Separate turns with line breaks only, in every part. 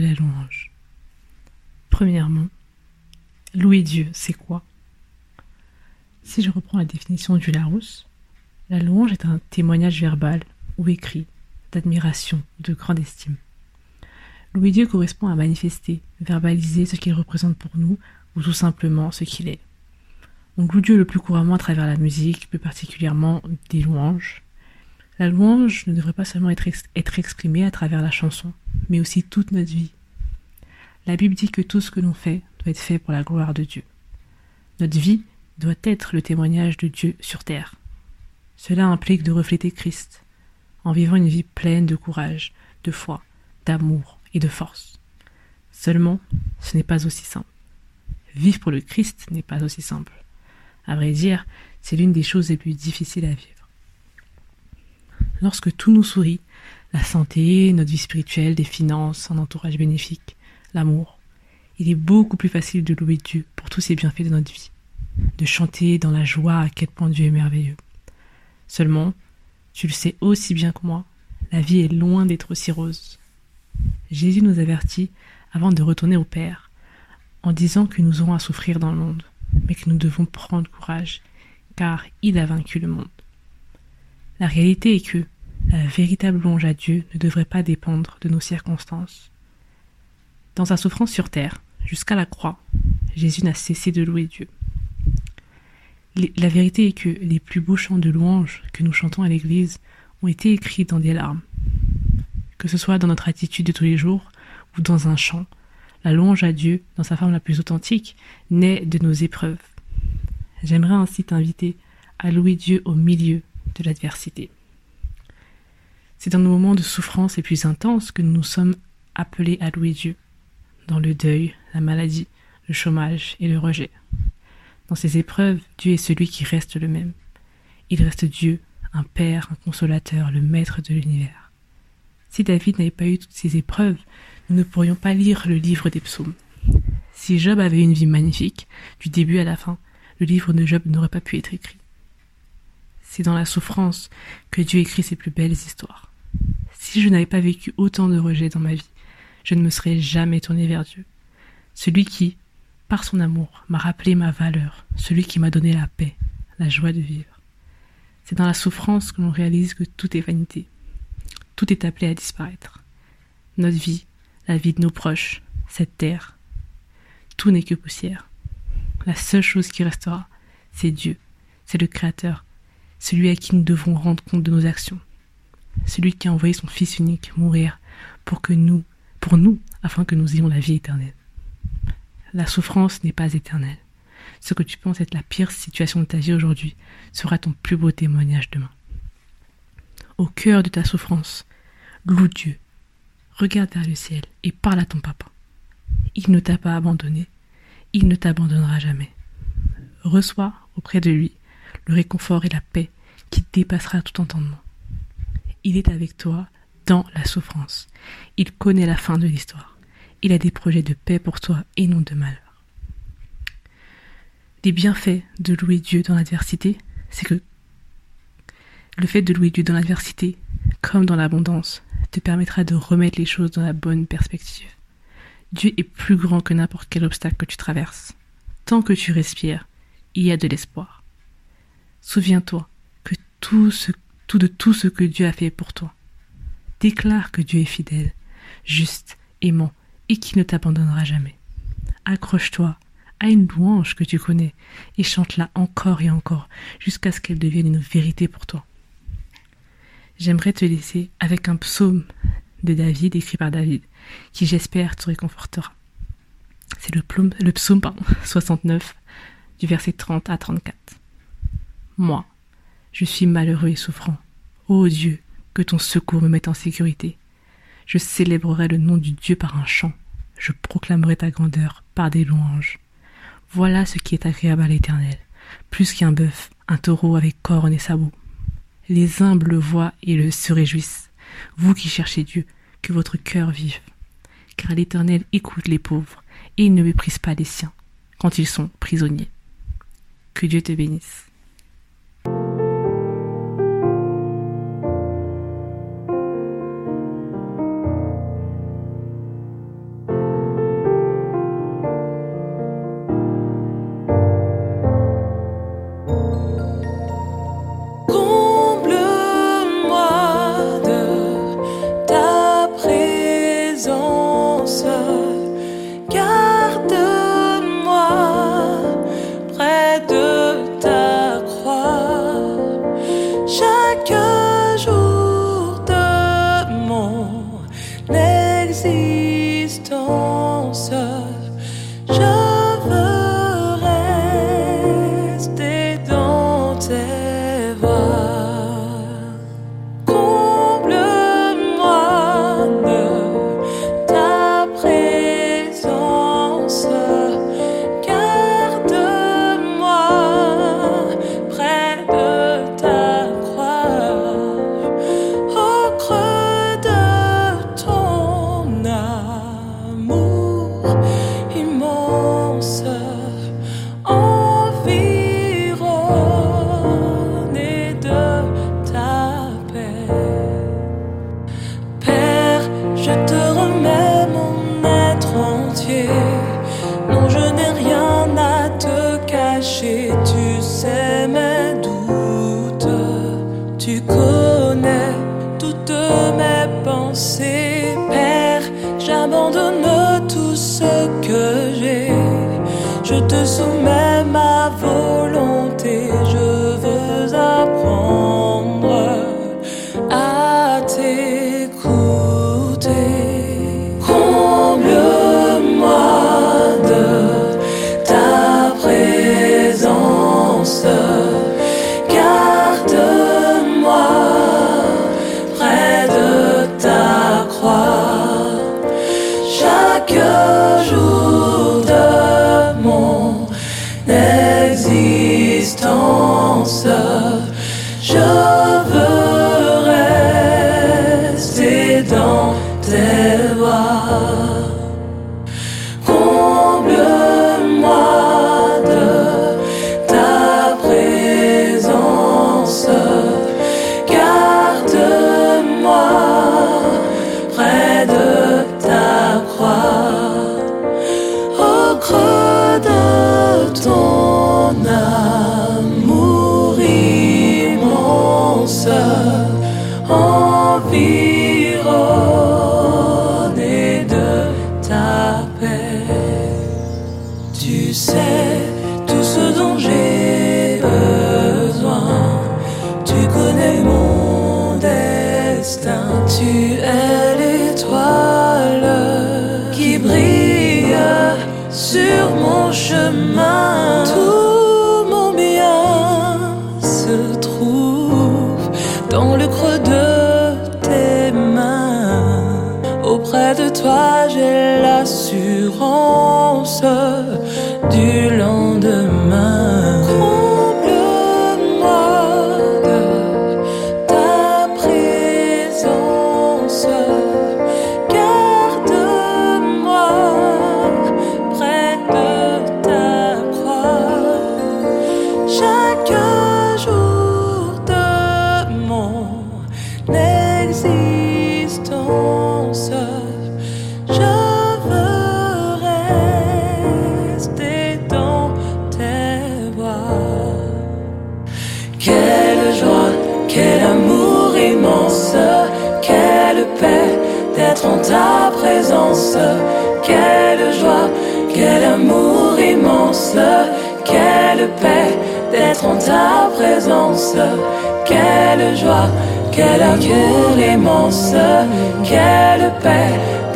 la louange. Premièrement, louer Dieu, c'est quoi? Si je reprends la définition du Larousse, la louange est un témoignage verbal ou écrit d'admiration, de grande estime. Louer Dieu correspond à manifester, verbaliser ce qu'il représente pour nous ou tout simplement ce qu'il est. On loue Dieu le plus couramment à travers la musique, plus particulièrement des louanges. La louange ne devrait pas seulement être, exprimée à travers la chanson, mais aussi toute notre vie. La Bible dit que tout ce que l'on fait doit être fait pour la gloire de Dieu. Notre vie doit être le témoignage de Dieu sur terre. Cela implique de refléter Christ, en vivant une vie pleine de courage, de foi, d'amour et de force. Seulement, ce n'est pas aussi simple. Vivre pour le Christ n'est pas aussi simple. À vrai dire, c'est l'une des choses les plus difficiles à vivre. Lorsque tout nous sourit, la santé, notre vie spirituelle, des finances, un entourage bénéfique, l'amour, il est beaucoup plus facile de louer Dieu pour tous ses bienfaits de notre vie, de chanter dans la joie à quel point Dieu est merveilleux. Seulement, tu le sais aussi bien que moi, la vie est loin d'être aussi rose. Jésus nous avertit avant de retourner au Père, en disant que nous aurons à souffrir dans le monde, mais que nous devons prendre courage, car il a vaincu le monde. La réalité est que la véritable louange à Dieu ne devrait pas dépendre de nos circonstances. Dans sa souffrance sur terre, jusqu'à la croix, Jésus n'a cessé de louer Dieu. La vérité est que les plus beaux chants de louange que nous chantons à l'église ont été écrits dans des larmes. Que ce soit dans notre attitude de tous les jours ou dans un chant, la louange à Dieu, dans sa forme la plus authentique, naît de nos épreuves. J'aimerais ainsi t'inviter à louer Dieu au milieu de l'adversité. C'est dans nos moments de souffrance les plus intenses que nous sommes appelés à louer Dieu, dans le deuil, la maladie, le chômage et le rejet. Dans ces épreuves, Dieu est celui qui reste le même. Il reste Dieu, un Père, un consolateur, le Maître de l'univers. Si David n'avait pas eu toutes ces épreuves, nous ne pourrions pas lire le livre des psaumes. Si Job avait une vie magnifique, du début à la fin, le livre de Job n'aurait pas pu être écrit. C'est dans la souffrance que Dieu écrit ses plus belles histoires. Si je n'avais pas vécu autant de rejets dans ma vie, je ne me serais jamais tourné vers Dieu. Celui qui, par son amour, m'a rappelé ma valeur, celui qui m'a donné la paix, la joie de vivre. C'est dans la souffrance que l'on réalise que tout est vanité. Tout est appelé à disparaître. Notre vie, la vie de nos proches, cette terre. Tout n'est que poussière. La seule chose qui restera, c'est Dieu, c'est le Créateur, celui à qui nous devons rendre compte de nos actions, celui qui a envoyé son Fils unique mourir pour que nous, pour nous, afin que nous ayons la vie éternelle. La souffrance n'est pas éternelle. Ce que tu penses être la pire situation de ta vie aujourd'hui sera ton plus beau témoignage demain. Au cœur de ta souffrance, loue Dieu. Regarde vers le ciel et parle à ton papa. Il ne t'a pas abandonné. Il ne t'abandonnera jamais. Reçois auprès de lui le réconfort et la paix qui dépassera tout entendement. Il est avec toi dans la souffrance. Il connaît la fin de l'histoire. Il a des projets de paix pour toi et non de malheur. Les bienfaits de louer Dieu dans l'adversité, c'est que le fait de louer Dieu dans l'adversité, comme dans l'abondance, te permettra de remettre les choses dans la bonne perspective. Dieu est plus grand que n'importe quel obstacle que tu traverses. Tant que tu respires, il y a de l'espoir. Souviens-toi que tout, ce, tout de tout ce que Dieu a fait pour toi. Déclare que Dieu est fidèle, juste, aimant et qui ne t'abandonnera jamais. Accroche-toi à une louange que tu connais et chante-la encore et encore jusqu'à ce qu'elle devienne une vérité pour toi. J'aimerais te laisser avec un psaume de David écrit par David qui j'espère te réconfortera. C'est le, le psaume 69 du verset 30 à 34. Moi, je suis malheureux et souffrant. Ô Dieu, que ton secours me mette en sécurité. Je célébrerai le nom du Dieu par un chant. Je proclamerai ta grandeur par des louanges. Voilà ce qui est agréable à l'Éternel, plus qu'un bœuf, un taureau avec cornes et sabots. Les humbles le voient et le se réjouissent. Vous qui cherchez Dieu, que votre cœur vive. Car l'Éternel écoute les pauvres, et il ne méprise pas les siens, quand ils sont prisonniers. Que Dieu te bénisse.
Abandonne tout ce que j'ai. Je te soumets ma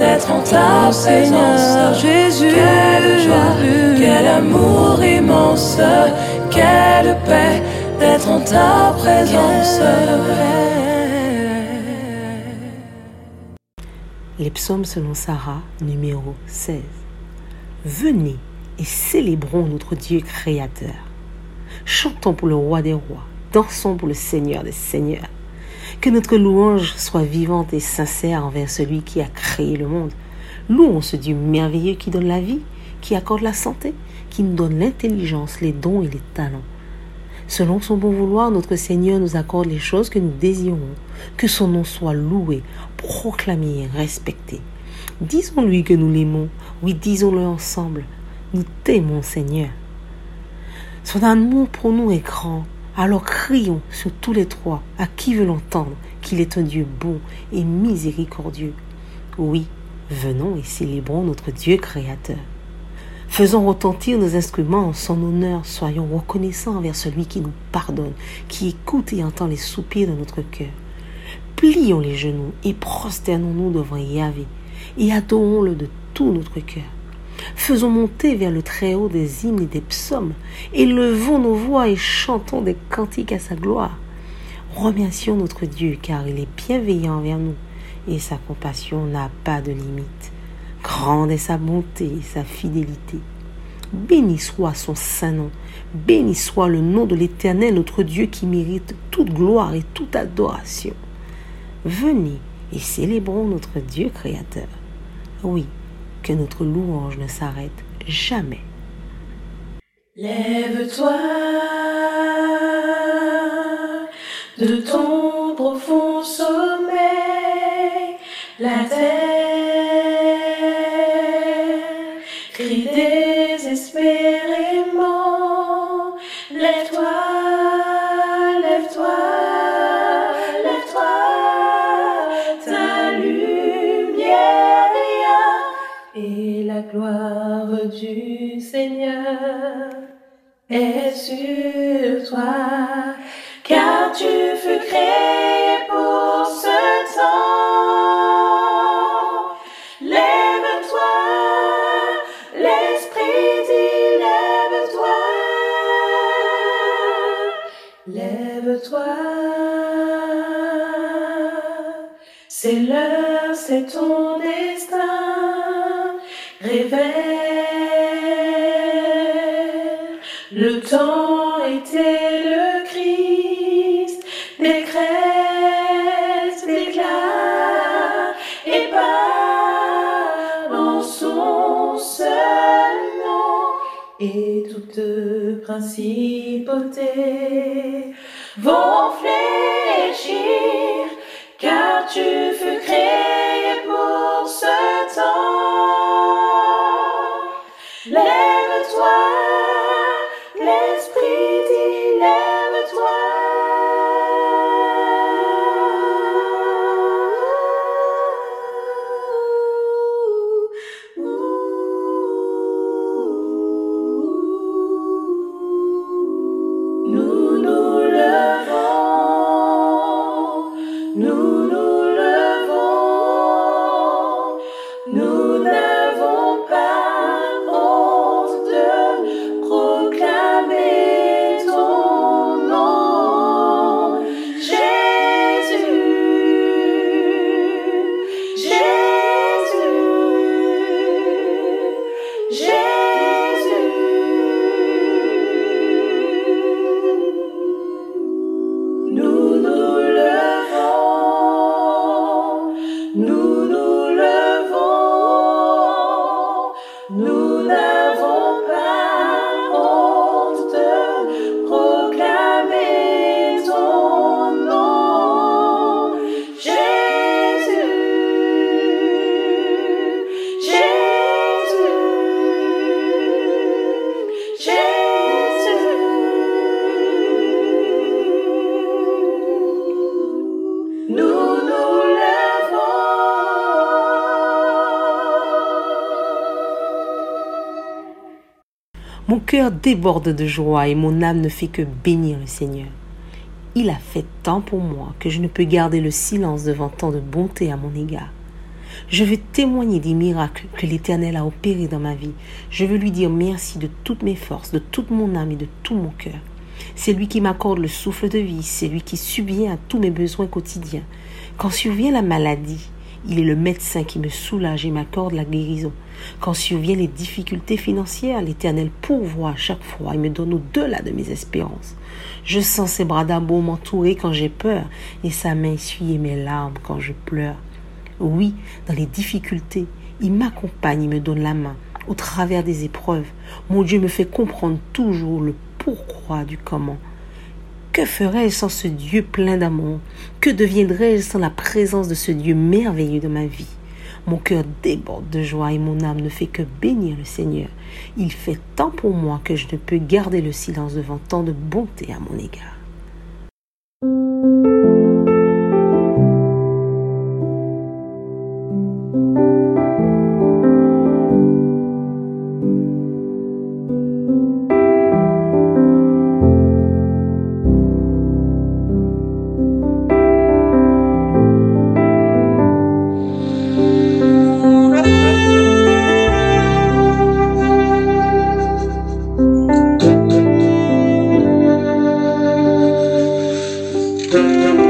d'être en ta présence. Jésus, quelle joie, quel amour immense, quelle paix d'être en ta présence.
Les psaumes selon Sarah, numéro 16. Venez et célébrons notre Dieu créateur. Chantons pour le roi des rois, dansons pour le Seigneur des seigneurs. Que notre louange soit vivante et sincère envers celui qui a créé le monde. Louons ce Dieu merveilleux qui donne la vie, qui accorde la santé, qui nous donne l'intelligence, les dons et les talents. Selon son bon vouloir, notre Seigneur nous accorde les choses que nous désirons, que son nom soit loué, proclamé respecté. Disons-lui que nous l'aimons, oui, disons-le ensemble. Nous t'aimons, Seigneur. Son amour pour nous est grand, alors crions sur tous les trois à qui veut l'entendre qu'il est un Dieu bon et miséricordieux. Oui, venons et célébrons notre Dieu créateur. Faisons retentir nos instruments en son honneur, soyons reconnaissants envers celui qui nous pardonne, qui écoute et entend les soupirs de notre cœur. Plions les genoux et prosternons-nous devant Yahvé et adorons-le de tout notre cœur. Faisons monter vers le Très-Haut des hymnes et des psaumes, élevons nos voix et chantons des cantiques à sa gloire. Remercions notre Dieu car il est bienveillant envers nous et sa compassion n'a pas de limite. Grande est sa bonté et sa fidélité. Béni soit son saint nom, béni soit le nom de l'Éternel, notre Dieu qui mérite toute gloire et toute adoration. Venez et célébrons notre Dieu créateur. Oui, que notre louange ne s'arrête jamais.
Lève-toi
Réveille. Le temps était le Christ, décrète d'éclat et par en son seul nom et toute principauté No.
Mon cœur déborde de joie et mon âme ne fait que bénir le Seigneur. Il a fait tant pour moi que je ne peux garder le silence devant tant de bonté à mon égard. Je veux témoigner des miracles que l'Éternel a opérés dans ma vie. Je veux lui dire merci de toutes mes forces, de toute mon âme et de tout mon cœur. C'est lui qui m'accorde le souffle de vie, c'est lui qui subvient à tous mes besoins quotidiens. Quand survient la maladie, il est le médecin qui me soulage et m'accorde la guérison. Quand surviennent les difficultés financières, l'Éternel pourvoit chaque fois et me donne au-delà de mes espérances. Je sens ses bras d'amour m'entourer quand j'ai peur et sa main essuyer mes larmes quand je pleure. Oui, dans les difficultés, il m'accompagne et me donne la main au travers des épreuves. Mon Dieu me fait comprendre toujours le pourquoi du comment. Que ferais-je sans ce Dieu plein d'amour? Que deviendrais-je sans la présence de ce Dieu merveilleux dans ma vie? Mon cœur déborde de joie et mon âme ne fait que bénir le Seigneur. Il fait tant pour moi que je ne peux garder le silence devant tant de bonté à mon égard.
Música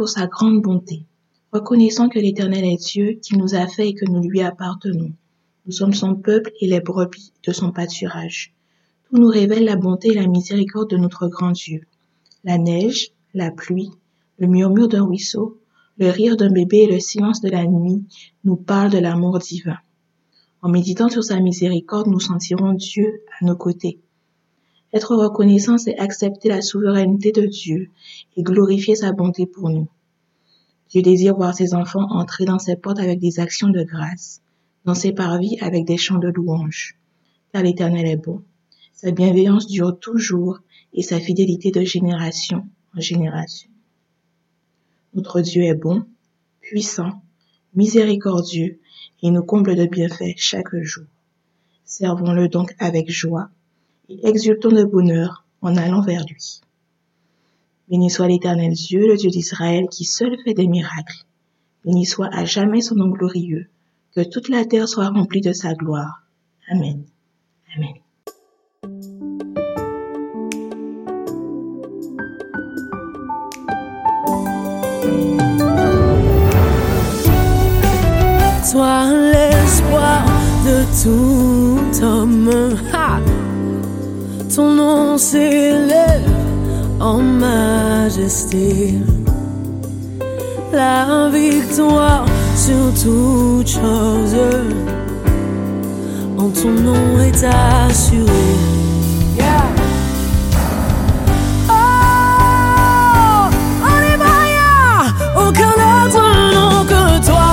pour sa grande bonté. Reconnaissant que l'Éternel est Dieu, qu'il nous a fait et que nous lui appartenons. Nous sommes son peuple et les brebis de son pâturage. Tout nous révèle la bonté et la miséricorde de notre grand Dieu. La neige, la pluie, le murmure d'un ruisseau, le rire d'un bébé et le silence de la nuit nous parlent de l'amour divin. En méditant sur sa miséricorde, nous sentirons Dieu à nos côtés. Être reconnaissant, c'est accepter la souveraineté de Dieu et glorifier sa bonté pour nous. Dieu désire voir ses enfants entrer dans ses portes avec des actions de grâce, dans ses parvis avec des chants de louange. Car l'Éternel est bon. Sa bienveillance dure toujours et sa fidélité de génération en génération. Notre Dieu est bon, puissant, miséricordieux et nous comble de bienfaits chaque jour. Servons-le donc avec joie et exultons de bonheur en allant vers lui. Béni soit l'Éternel Dieu, le Dieu d'Israël, qui seul fait des miracles. Béni soit à jamais son nom glorieux, que toute la terre soit remplie de sa gloire. Amen. Amen.
Toi l'espoir de tout homme. Ton nom s'élève en majesté. La victoire sur toute chose. En ton nom est assurée. Yeah. Oh, yeah. Aucun autre nom que toi.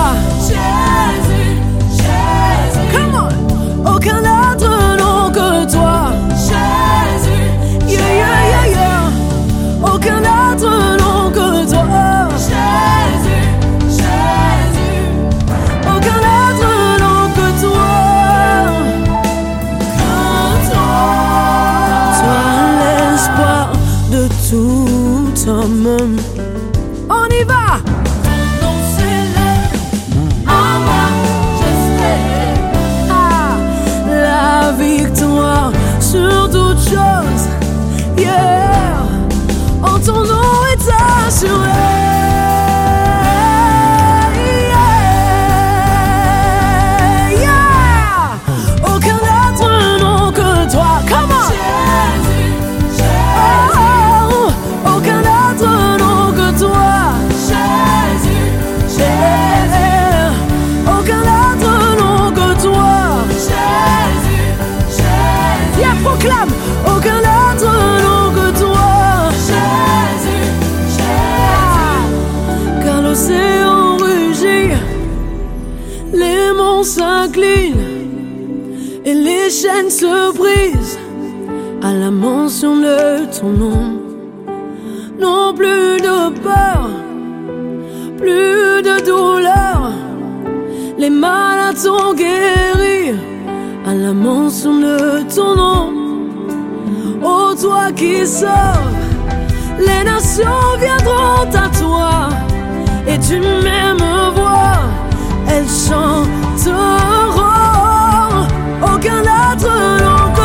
Jésus, Jésus. Come on. Aucun autre en ton nom est assuré. Chaînes se à la mention de ton nom. Non plus de peur, plus de douleur. Les malades sont guéris à la mention de ton nom. Ô toi qui sauves, les nations viendront à toi et d'une même voix, elles chanteront. Aucun autre nom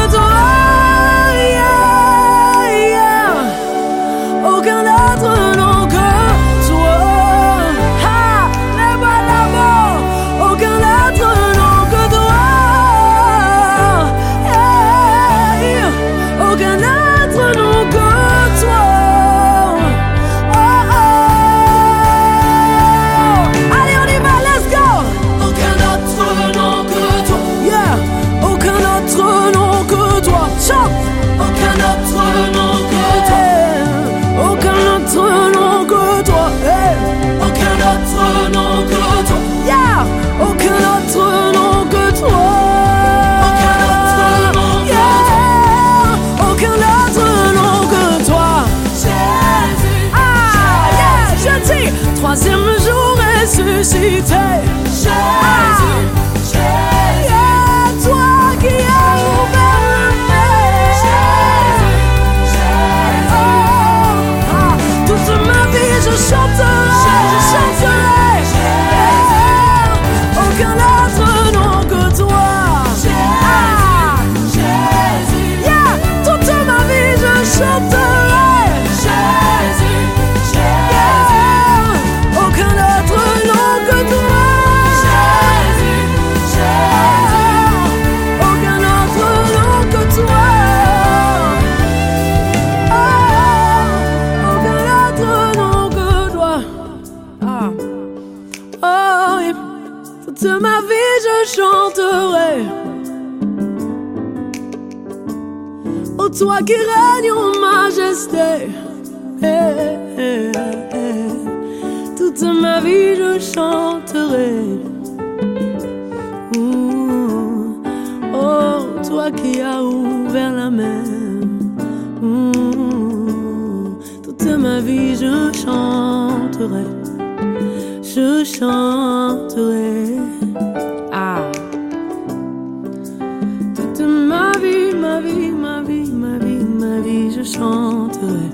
chanterai. Oh, toi qui règnes en majesté. Toute ma vie je chanterai. Ouh. Oh, toi qui as ouvert la mer. Toute ma vie je chanterai. Je chanterai. Ah. Toute ma vie, ma vie, ma vie, ma vie, ma vie, je chanterai.